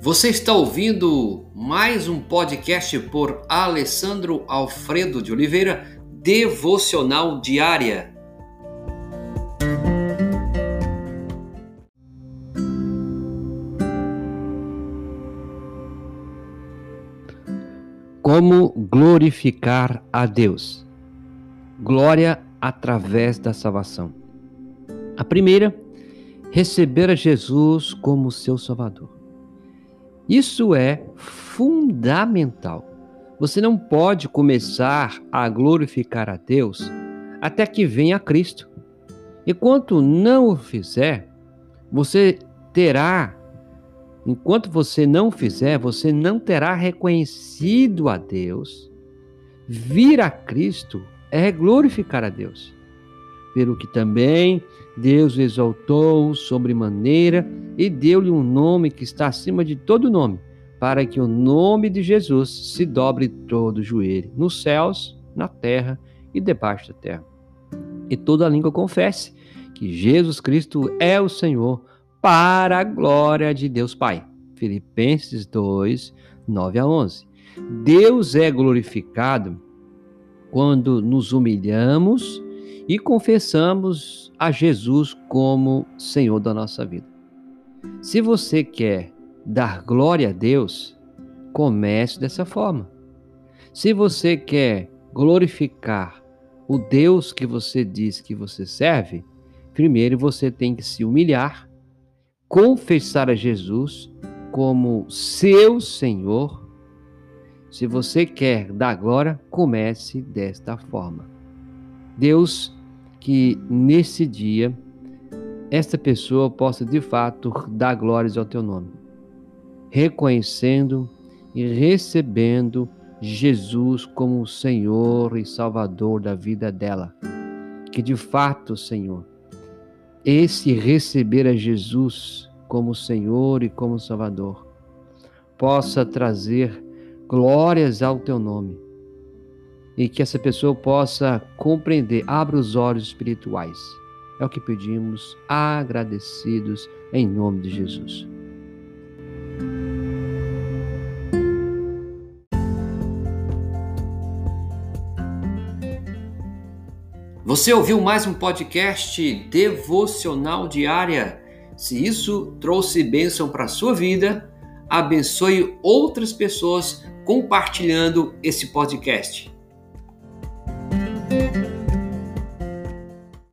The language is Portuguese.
Você está ouvindo mais um podcast por Alessandro Alfredo de Oliveira, Devocional Diária. Como glorificar a Deus? Glória através da salvação. A primeira, receber a Jesus como seu Salvador. Isso é fundamental. Você não pode começar a glorificar a Deus até que venha Cristo. Enquanto não o fizer, você terá, enquanto você não fizer, você não terá reconhecido a Deus. Vir a Cristo é glorificar a Deus. Pelo que também Deus o exaltou sobremaneira e deu-lhe um nome que está acima de todo nome, para que o nome de Jesus se dobre todo o joelho, nos céus, na terra e debaixo da terra. E toda língua confesse que Jesus Cristo é o Senhor, para a glória de Deus Pai. Filipenses 2, 9 a 11. Deus é glorificado quando nos humilhamos e confessamos a Jesus como Senhor da nossa vida. Se você quer dar glória a Deus, comece dessa forma. Se você quer glorificar o Deus que você diz que você serve, primeiro você tem que se humilhar, confessar a Jesus como seu Senhor. Se você quer dar glória, comece desta forma. Deus que nesse dia esta pessoa possa de fato dar glórias ao teu nome, reconhecendo e recebendo Jesus como o Senhor e Salvador da vida dela. Que de fato, Senhor, esse receber a Jesus como Senhor e como Salvador possa trazer glórias ao teu nome e que essa pessoa possa compreender, abra os olhos espirituais. É o que pedimos, agradecidos em nome de Jesus. Você ouviu mais um podcast devocional diária? Se isso trouxe bênção para a sua vida, abençoe outras pessoas compartilhando esse podcast.